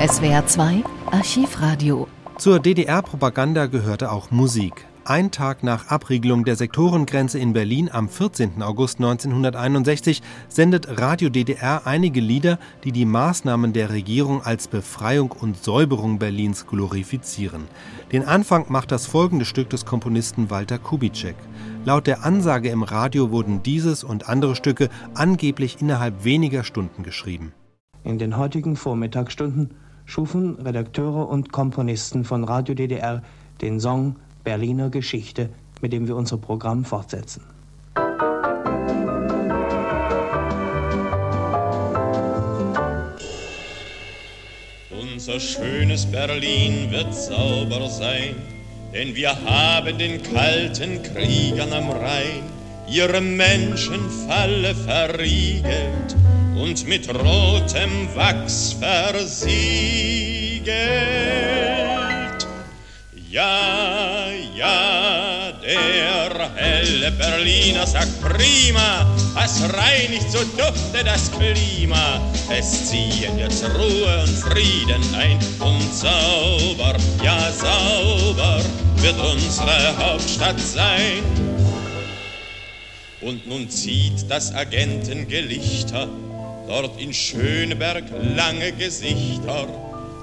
SWR 2 Archivradio. Zur DDR-Propaganda gehörte auch Musik. Ein Tag nach Abriegelung der Sektorengrenze in Berlin am 14. August 1961 sendet Radio DDR einige Lieder, die die Maßnahmen der Regierung als Befreiung und Säuberung Berlins glorifizieren. Den Anfang macht das folgende Stück des Komponisten Walter Kubitschek. Laut der Ansage im Radio wurden dieses und andere Stücke angeblich innerhalb weniger Stunden geschrieben. In den heutigen Vormittagsstunden schufen Redakteure und Komponisten von Radio DDR den Song Berliner Geschichte, mit dem wir unser Programm fortsetzen. Unser schönes Berlin wird sauber sein, denn wir haben den kalten Kriegern am Rhein ihre Menschenfalle verriegelt und mit rotem Wachs versiegelt. Ja, ja, der helle Berliner sagt prima, es reinigt so dufte das Klima. Es ziehen jetzt Ruhe und Frieden ein und sauber, ja sauber wird unsere Hauptstadt sein. Und nun zieht das Agentengelichter dort in Schöneberg lange Gesichter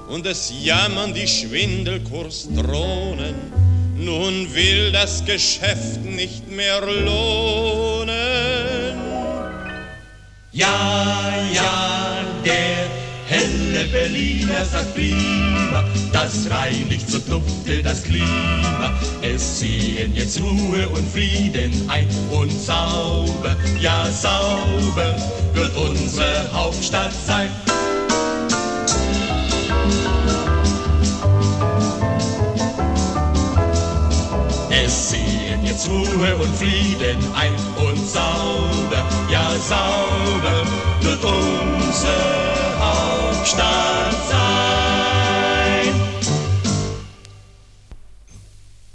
und es jammern die Schwindelkursdrohnen. Nun will das Geschäft nicht mehr lohnen. Ja, ja, der helle Berliner sagt prima, das reinigt so dufte das Klima. Es ziehen jetzt Ruhe und Frieden ein und sauber, ja sauber Stadt sein. Es ziehen jetzt Ruhe und Frieden ein und sauber, ja sauber wird unsere Hauptstadt sein.